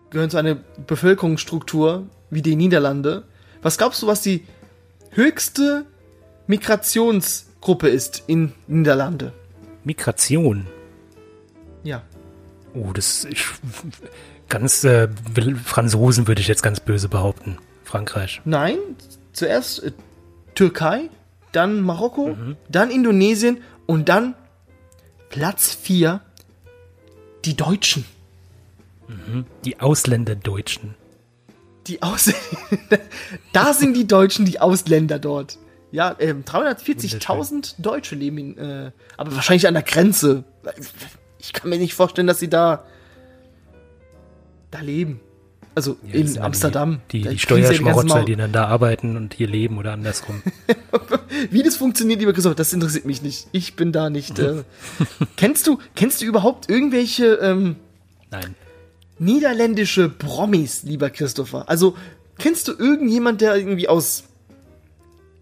gehören zu einer Bevölkerungsstruktur wie die Niederlande. Was glaubst du, was die höchste Migrationsgruppe ist in Niederlande? Migration. Ja. Oh, das ist ganz äh, Franzosen würde ich jetzt ganz böse behaupten. Frankreich. Nein, zuerst äh, Türkei, dann Marokko, dann Indonesien und dann Platz 4 die Deutschen. Die Ausländerdeutschen. Die Aus da sind die Deutschen die Ausländer dort. Ja, ähm, 340.000 Deutsche leben in, äh, aber wahrscheinlich an der Grenze. Ich kann mir nicht vorstellen, dass sie da da leben. Also Ja, in Amsterdam. Die, die, die Steuerschmarotzer, die dann da arbeiten und hier leben oder andersrum. Wie das funktioniert, lieber Christoph, das interessiert mich nicht. Ich bin da nicht. Äh, kennst du, kennst du überhaupt irgendwelche ähm, Nein. niederländische Promis, lieber Christopher? Also, kennst du irgendjemand, der irgendwie aus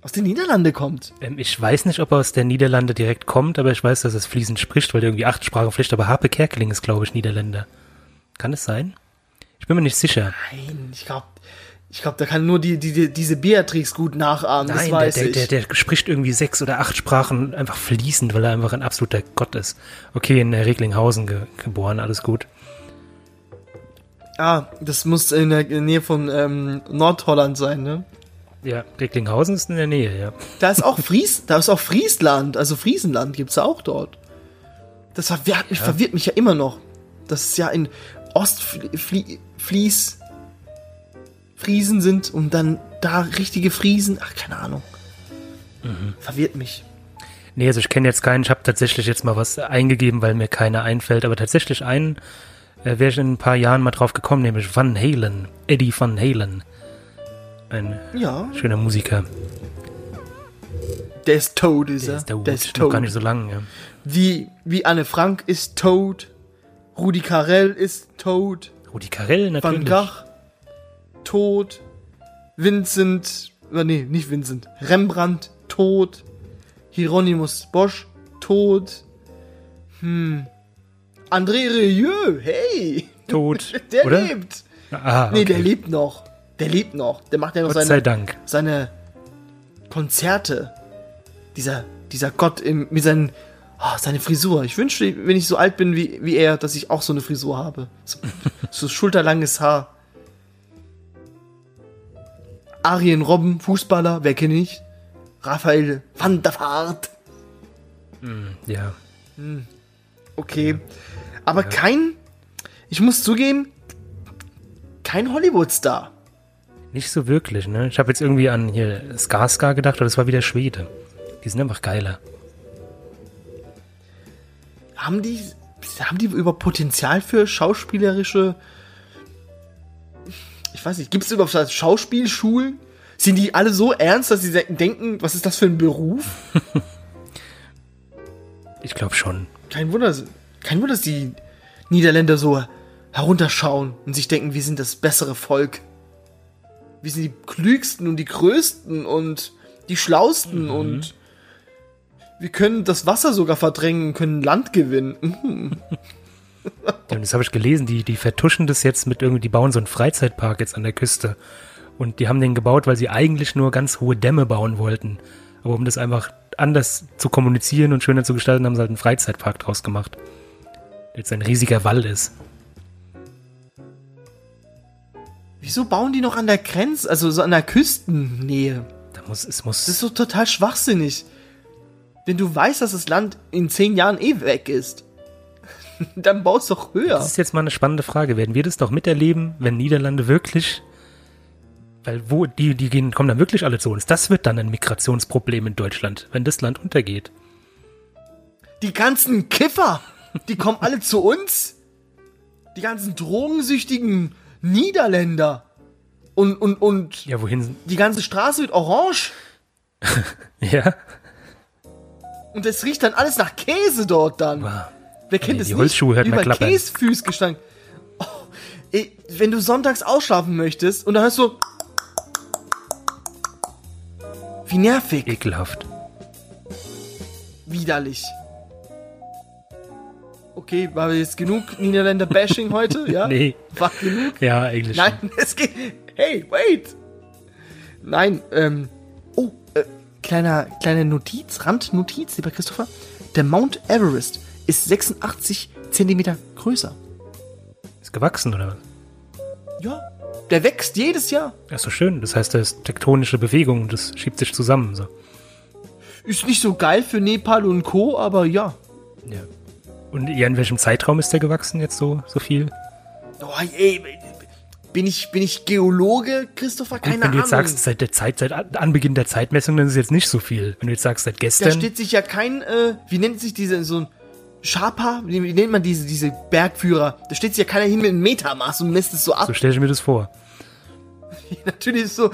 aus den Niederlanden kommt. Ähm, ich weiß nicht, ob er aus der Niederlande direkt kommt, aber ich weiß, dass er es fließend spricht, weil er irgendwie acht Sprachen pflicht. Aber Harpe Kerkeling ist, glaube ich, Niederländer. Kann es sein? Ich bin mir nicht sicher. Nein, ich glaube, ich glaube, da kann nur die, die, diese Beatrix gut nachahmen, Nein, der, der, der, der spricht irgendwie sechs oder acht Sprachen einfach fließend, weil er einfach ein absoluter Gott ist. Okay, in Recklinghausen ge geboren, alles gut. ah, das muss in der Nähe von ähm, Nordholland sein, ne? Ja, Recklinghausen ist in der Nähe, ja. Da ist auch Fries, da ist auch Friesland, also Friesenland gibt's auch dort. Das verwirrt mich, verwirrt mich ja immer noch. Das ist ja in Ostflies Friesen sind und dann da richtige Friesen. Ach, keine Ahnung. Verwirrt mich. Nee, also ich kenne jetzt keinen. Ich habe tatsächlich jetzt mal was eingegeben, weil mir keiner einfällt. Aber tatsächlich einen äh, wäre ich in ein paar Jahren mal drauf gekommen, nämlich Van Halen. Eddie Van Halen. Ein Ja, schöner Musiker. der ist tot, ist Der er. ist der, Der ist tot. gar nicht so lang, ja. Wie, wie Anne Frank ist tot. Rudi Carell ist tot. Rudi Carell Van natürlich. Gogh tot. Vincent, äh, nee, nicht Vincent. Rembrandt tot. Hieronymus Bosch tot. Hm. André Rieu, hey, Tot. der oder? lebt. Ah, Nee, okay. der lebt noch. Der lebt noch. Der macht ja noch Gott sei seine, Dank. seine Konzerte. Dieser, dieser Gott im, mit seinen, oh, seine Frisur. Ich wünschte, wenn ich so alt bin wie, wie er, dass ich auch so eine Frisur habe. So, so schulterlanges Haar. Arjen Robben, Fußballer, wer kenne ich? Raphael van der Vaart. Ja. Okay. Aber kein, ich muss zugeben, kein Hollywood-Star. Nicht so wirklich, ne? Ich habe jetzt irgendwie an hier Skarsgård gedacht, aber das war wieder Schwede. Die sind einfach geiler. Haben die, haben die über Potenzial für schauspielerische, ich weiß nicht, gibt es überhaupt Schauspielschulen? Sind die alle so ernst, dass sie denken, was ist das für ein Beruf? Ich glaube schon. Kein Wunder, kein Wunder, dass die Niederländer so herunterschauen und sich denken, wir sind das bessere Volk. Wir sind die klügsten und die größten und die schlausten und wir können das Wasser sogar verdrängen, können Land gewinnen. Mhm. Ja, das habe ich gelesen, die, die vertuschen das jetzt mit irgendwie, die bauen so einen Freizeitpark jetzt an der Küste. Und die haben den gebaut, weil sie eigentlich nur ganz hohe Dämme bauen wollten. Aber um das einfach anders zu kommunizieren und schöner zu gestalten, haben sie halt einen Freizeitpark draus gemacht. Der Jetzt ein riesiger Wall ist. Wieso bauen die noch an der Grenze, also so an der Küstennähe? Da muss, es muss. Das ist so total schwachsinnig. Wenn du weißt, dass das Land in zehn Jahren eh weg ist, dann baust doch höher. Das ist jetzt mal eine spannende Frage. Werden wir das doch miterleben, wenn Niederlande wirklich, weil wo, die, die gehen, kommen dann wirklich alle zu uns. Das wird dann ein Migrationsproblem in Deutschland, wenn das Land untergeht. Die ganzen Kiffer, die kommen alle zu uns. Die ganzen drogensüchtigen Niederländer. Und, und, und Ja, wohin? die ganze Straße wird orange. Ja. Und es riecht dann alles nach Käse dort dann. Wow. Wer kennt es die nicht? Holzschuhe hört man Über klappern. Käsefüß gestank. Oh, ey, wenn du sonntags ausschlafen möchtest und dann hörst du... Wie nervig. Ekelhaft. Widerlich. Okay, war jetzt genug Niederländer-Bashing heute? Ja? Nee. War genug? Ja, eigentlich. Nein, es geht... Hey, wait! Nein, ähm... Kleiner, kleine Notiz, Randnotiz, lieber Christopher. Der Mount Everest ist 86 Zentimeter größer. Ist gewachsen, oder? Ja, der wächst jedes Jahr. Ja, ist doch schön. Das heißt, da ist tektonische Bewegung, das schiebt sich zusammen. So. Ist nicht so geil für Nepal und Co., aber ja. Ja. Und ja, in welchem Zeitraum ist der gewachsen jetzt so, so viel? Oh, ey, bin ich, bin ich Geologe, Christopher? Gut, Keine wenn du Ahnung. jetzt sagst, seit der Zeit, seit An- Anbeginn der Zeitmessung, dann ist es jetzt nicht so viel. Wenn du jetzt sagst, seit da gestern. steht sich ja kein, äh, wie nennt sich diese, so ein Sharpa, wie, nennt man diese, diese Bergführer? Da steht sich ja keiner hin mit einem Metermaß und misst es so ab. so stelle ich mir das vor. Natürlich ist so,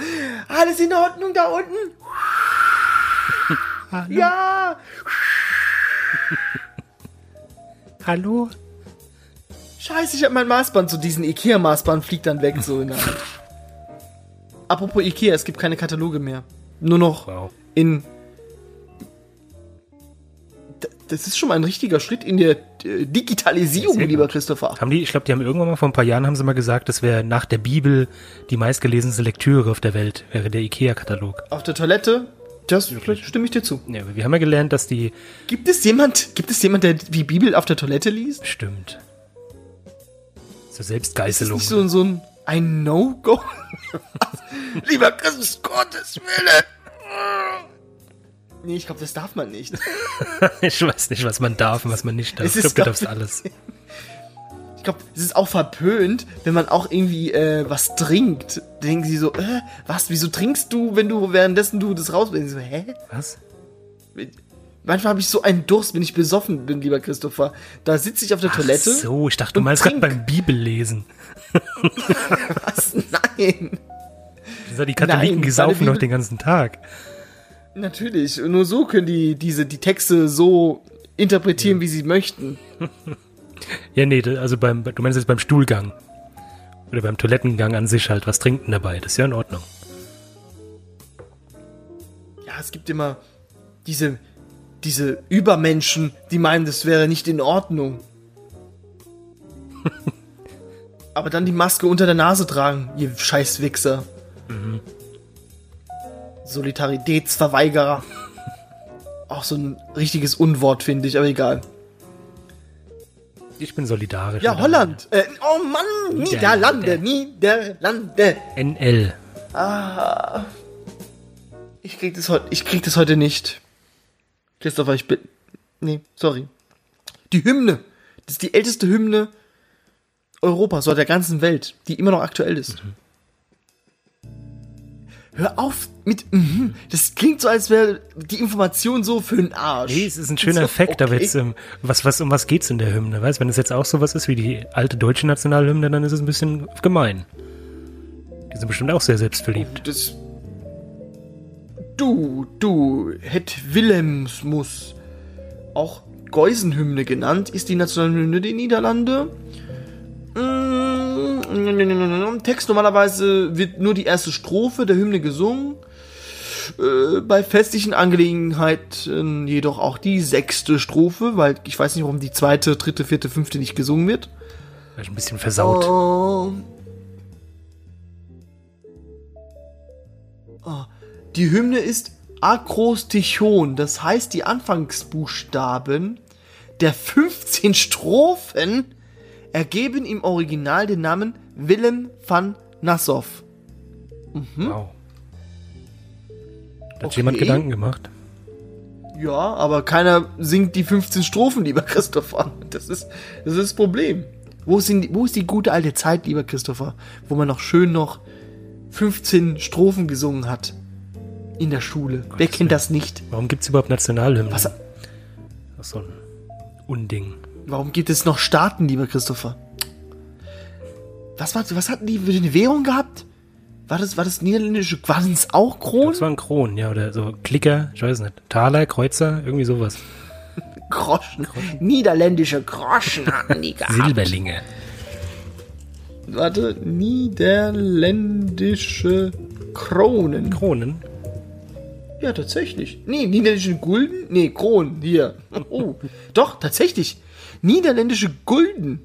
alles in Ordnung da unten? ja! Hallo? Scheiße, ich hab mein Maßband, so diesen Ikea-Maßband fliegt dann weg, so in der Apropos Ikea, es gibt keine Kataloge mehr. nur noch Wow. in. Das ist schon mal ein richtiger Schritt in der äh, Digitalisierung, lieber. Christopher. Haben die, ich glaube, die haben irgendwann mal vor ein paar Jahren haben sie mal gesagt, das wäre nach der Bibel die meistgelesenste Lektüre auf der Welt, wäre der IKEA-Katalog. Auf der Toilette, das stimme ich dir zu. Ja, wir haben ja gelernt, dass die Gibt es jemand, gibt es jemand, der die Bibel auf der Toilette liest? stimmt. So Ist das Selbstgeißelung. nicht so, so ein, ein No-Go? lieber Christus, Gottes Wille! Nee, ich glaube, das darf man nicht. ich weiß nicht, was man darf und was man nicht darf. Es Ich ist, glaube, du glaub darfst alles. Ich glaube, es ist auch verpönt, wenn man auch irgendwie äh, was trinkt. Denken sie so, äh, was, wieso trinkst du, wenn du währenddessen du das rausbringst? So, hä? Was? Manchmal habe ich so einen Durst, wenn ich besoffen bin, lieber Christopher. Da sitze ich auf der Toilette. Ach so, ich dachte, du meinst gerade beim Bibellesen. Was? Nein. Die Katholiken, Nein, die saufen noch den ganzen Tag. Natürlich. Nur so können die diese die Texte so interpretieren, wie sie möchten. Ja, nee, also beim, du meinst jetzt beim Stuhlgang. Oder beim Toilettengang an sich halt was trinken dabei. Das ist ja in Ordnung. Ja, es gibt immer diese diese Übermenschen, die meinen, das wäre nicht in Ordnung. Aber dann die Maske unter der Nase tragen, ihr Scheißwichser. Solidaritätsverweigerer. Auch so ein richtiges Unwort, finde ich, aber egal. Ich bin solidarisch. Ja, Holland. Äh, oh Mann, Niederlande, Niederlande. NL. Ich krieg das heute, ich krieg das heute nicht. Christopher, ich bin, nee, sorry. Die Hymne. Das ist die älteste Hymne Europas oder der ganzen Welt, die immer noch aktuell ist. Hör auf mit, mhm. das klingt so, als wäre die Information so für den Arsch. Nee, es ist ein schöner Effekt, aber okay. jetzt, ähm, was, was, um was geht's in der Hymne? Weißt, wenn es jetzt auch sowas ist wie die alte deutsche Nationalhymne, dann ist es ein bisschen gemein. Die sind bestimmt auch sehr selbstverliebt. Das. Du, du, het Wilhelmsmus, auch Geusenhymne genannt, ist die Nationalhymne der Niederlande. Mm, Text normalerweise wird nur die erste Strophe der Hymne gesungen. Äh, Bei festlichen Angelegenheiten jedoch auch die sechste Strophe, weil ich weiß nicht, warum die zweite, dritte, vierte, fünfte nicht gesungen wird. Ein bisschen versaut. Oh. Ah, Die Hymne ist Akrostichon, das heißt die Anfangsbuchstaben der 15 Strophen ergeben im Original den Namen Willem van Nassau. Wow. Hat sich Okay. jemand Gedanken gemacht? Ja, aber keiner singt die 15 Strophen, lieber Christopher. Das ist das, ist das Problem. Wo ist, die, wo ist die gute alte Zeit, lieber Christopher, wo man noch schön noch 15 Strophen gesungen hat? In der Schule. Wer kennt das nicht? Warum gibt's überhaupt Nationalhymnen? Was- Das ist so ein Unding. Warum gibt es noch Staaten, lieber Christopher? Was, war, was hatten die für eine Währung gehabt? War das, war das niederländische, waren es auch Kronen? Das war ein Kron, ja, oder so Klicker, ich weiß nicht. Taler, Kreuzer, irgendwie sowas. Groschen. Niederländische Groschen hatten die gehabt. Silberlinge. Warte, niederländische Kronen. Kronen? Ja, tatsächlich. Nee, niederländische Gulden? Nee, Kronen, hier. Oh, doch, tatsächlich. Niederländische Gulden.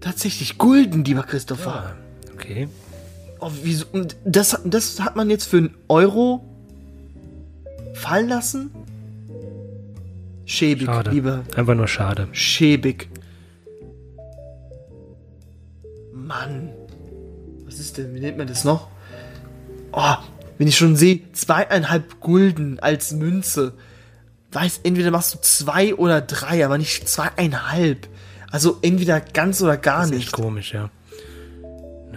Tatsächlich Gulden, lieber Christopher. Ah, okay. Oh, wieso? Und das, das hat man jetzt für einen Euro fallen lassen? Schäbig, Schade. lieber Einfach nur schade. schäbig. Mann. Was ist denn, wie nennt man das noch? Oh, wenn ich schon sehe, zweieinhalb Gulden als Münze. Weiß, entweder machst du zwei oder drei, aber nicht zweieinhalb. Also entweder ganz oder gar Das ist nicht. komisch, ja.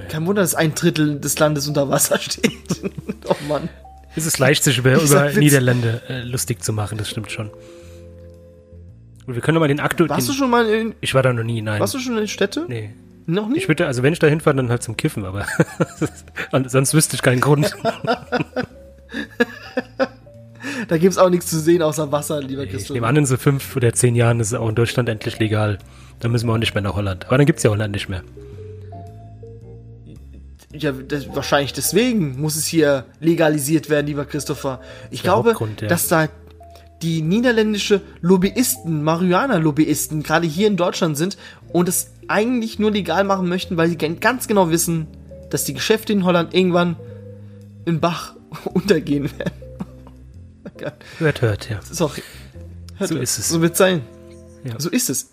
Kein Wunder, dass ein Drittel des Landes unter Wasser steht. oh Mann. Es ist leicht, sich über, über. Niederlande äh, lustig zu machen, das stimmt schon. Und wir können doch mal den aktuellen. Warst du schon mal in, Ich war da noch nie, nein. warst du schon in Städte? Nee. Noch nicht? Ich würde, also wenn ich da hinfahre, dann halt zum Kiffen, aber sonst wüsste ich keinen Grund. Da gibt's auch nichts zu sehen außer Wasser, lieber Ich Christoph. nehme an, in so fünf oder zehn Jahren ist es auch in Deutschland endlich legal. Dann müssen wir auch nicht mehr nach Holland. Aber dann gibt's ja Holland nicht mehr. Ja, das, wahrscheinlich deswegen muss es hier legalisiert werden, lieber Christopher. Ich Der glaube, ja. dass da die niederländische Lobbyisten, Marihuana-Lobbyisten gerade hier in Deutschland sind und es eigentlich nur legal machen möchten, weil sie ganz genau wissen, dass die Geschäfte in Holland irgendwann in Bach untergehen werden. Gott, Hört, hört, ja. ist auch, So ist es. So wird sein. Ja. So ist es.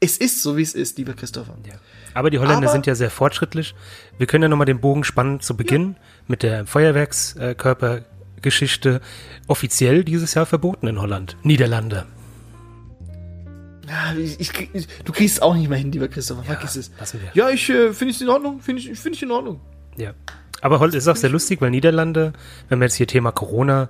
Es ist so, wie es ist, lieber Christopher. Ja. Aber die Holländer Aber- sind ja sehr fortschrittlich. Wir können ja nochmal den Bogen spannen zu Beginn mit der Feuerwerkskörpergeschichte. Offiziell dieses Jahr verboten in Holland. Niederlande. Ja, ich, ich, du kriegst es auch nicht mehr hin, lieber Christopher. Vergiss es. lassen wir. Ja, ich äh, finde es in Ordnung. Finde ich, find ich in Ordnung. Ja. Aber Holland ist auch sehr lustig, weil Niederlande, wenn wir jetzt hier Thema Corona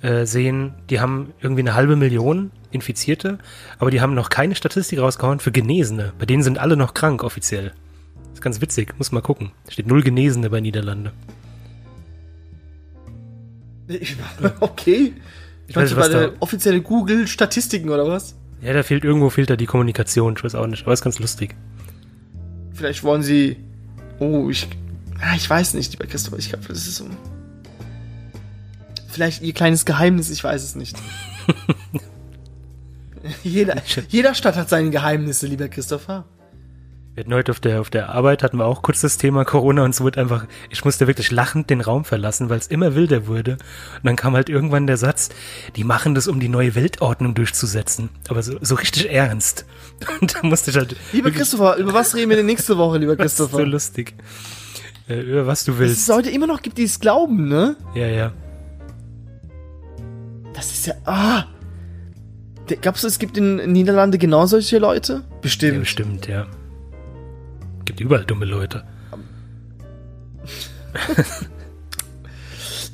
äh, sehen, die haben irgendwie eine halbe Million Infizierte, aber die haben noch keine Statistik rausgehauen für Genesene. Bei denen sind alle noch krank offiziell. Das ist ganz witzig, muss mal gucken. Steht null Genesene bei Niederlande. Ich, okay. Ich nicht, du bei was der offizielle Google-Statistiken oder was? Ja, da fehlt irgendwo fehlt da die Kommunikation, ich weiß auch nicht, aber ist ganz lustig. Vielleicht wollen sie. Oh, ich. Ah, ich weiß nicht, lieber Christopher. Ich glaube, das ist so. Vielleicht ihr kleines Geheimnis, ich weiß es nicht. jeder, jeder Stadt hat seine Geheimnisse, lieber Christopher. Wir hatten heute auf der, auf der Arbeit hatten wir auch kurz das Thema Corona und es wurde einfach, ich musste wirklich lachend den Raum verlassen, weil es immer wilder wurde. Und dann kam halt irgendwann der Satz, die machen das, um die neue Weltordnung durchzusetzen. Aber so, so richtig ernst. Und da musste ich halt. Lieber Christopher, über was reden wir denn nächste Woche, lieber das ist so Christopher? lustig. Äh, über was du Dass willst. es heute immer noch gibt, die es glauben, ne? Ja, ja. Das ist ja. Ah! Glaubst du, es gibt in Niederlande genau solche Leute? Ja, Bestimmt. bestimmt, ja. Gibt überall dumme Leute.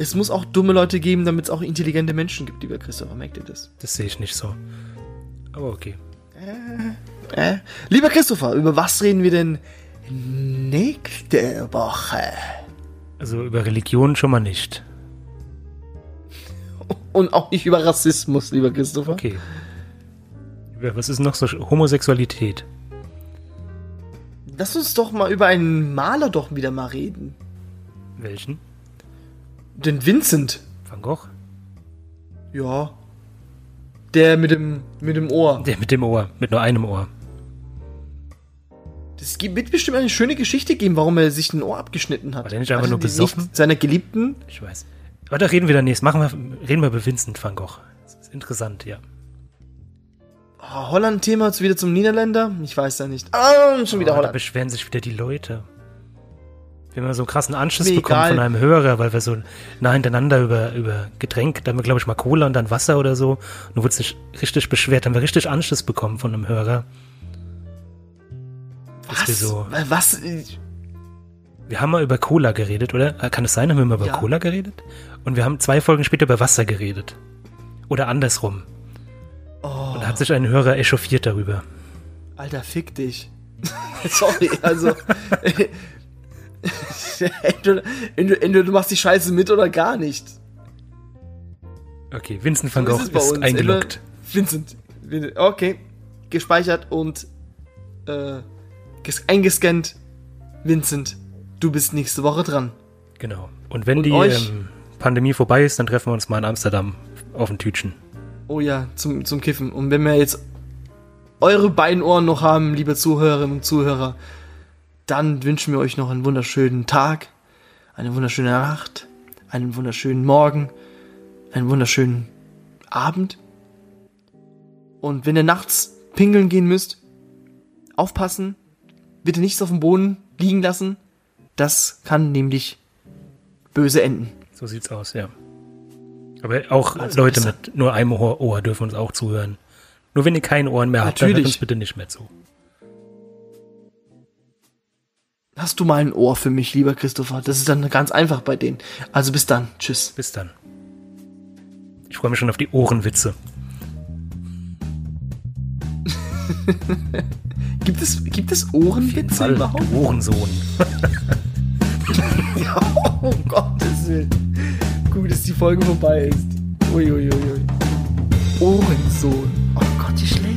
Es muss auch dumme Leute geben, damit es auch intelligente Menschen gibt, lieber Christopher. Merkt ihr das? Das sehe ich nicht so. Aber okay. Äh? Lieber Christopher, über was reden wir denn nächste Woche? Also über Religion schon mal nicht. Und auch nicht über Rassismus, lieber Christopher. Okay. Was ist noch so? Homosexualität. Lass uns doch mal über einen Maler doch wieder mal reden. Welchen? Den Vincent. Van Gogh? Ja. Der mit dem, mit dem Ohr. Der mit dem Ohr, mit nur einem Ohr. Das wird bestimmt eine schöne Geschichte geben, warum er sich ein Ohr abgeschnitten hat. War der nicht einfach Hatte nur besoffen? Seiner Geliebten. Ich weiß. Aber da reden wir dann nächstes. Machen wir, reden wir über Vincent van Gogh. Das ist interessant, ja. Oh, Holland-Thema wieder zum Niederländer? Ich weiß ja nicht. Ah, schon wieder Oh, da Holland. beschweren sich wieder die Leute. Wir haben so einen krassen Anschluss bekommen von einem Hörer, weil wir so nah hintereinander über, über Getränk, da haben wir glaube ich mal Cola und dann Wasser oder so. Und du wurdest dich richtig beschwert, haben wir richtig Anschluss bekommen von einem Hörer. Was? so- Was? Wir haben mal über Cola geredet, oder? Äh, Kann es sein, haben wir mal über Ja. Cola geredet? Und wir haben zwei Folgen später über Wasser geredet. Oder andersrum. Oh, Und hat sich ein Hörer echauffiert darüber. Alter, fick dich. Sorry, also. entweder, entweder, du machst die Scheiße mit oder gar nicht. Okay, Vincent van So Gogh es ist, uns. eingeloggt. Vincent. Vin- Okay. Gespeichert und äh, ges- eingescannt. Vincent, du bist nächste Woche dran. Genau. Und wenn Und die ähm, Pandemie vorbei ist, dann treffen wir uns mal in Amsterdam auf ein Tütchen. Oh ja, zum, zum Kiffen. Und wenn wir jetzt eure beiden Ohren noch haben, liebe Zuhörerinnen und Zuhörer, dann wünschen wir euch noch einen wunderschönen Tag, eine wunderschöne Nacht, einen wunderschönen Morgen, einen wunderschönen Abend. Und wenn ihr nachts pingeln gehen müsst, aufpassen, bitte nichts auf dem Boden liegen lassen. Das kann nämlich böse enden. So sieht's aus, ja. Aber auch Also Leute mit nur einem Ohr, Ohr dürfen uns auch zuhören. Nur wenn ihr keine Ohren mehr habt, dann hört Natürlich. uns bitte nicht mehr zu. Hast du mal ein Ohr für mich, lieber Christopher? Das ist dann ganz einfach bei denen. Also bis dann. Tschüss. Bis dann. Ich freue mich schon auf die Ohrenwitze. Gibt es, gibt es Ohrenwitze Fall, überhaupt? Ohrensohn. Ja, oh Gottes Willen gut, dass die Folge vorbei ist. Uiuiui. Ohrensohn. Oh Gott, die schlecht.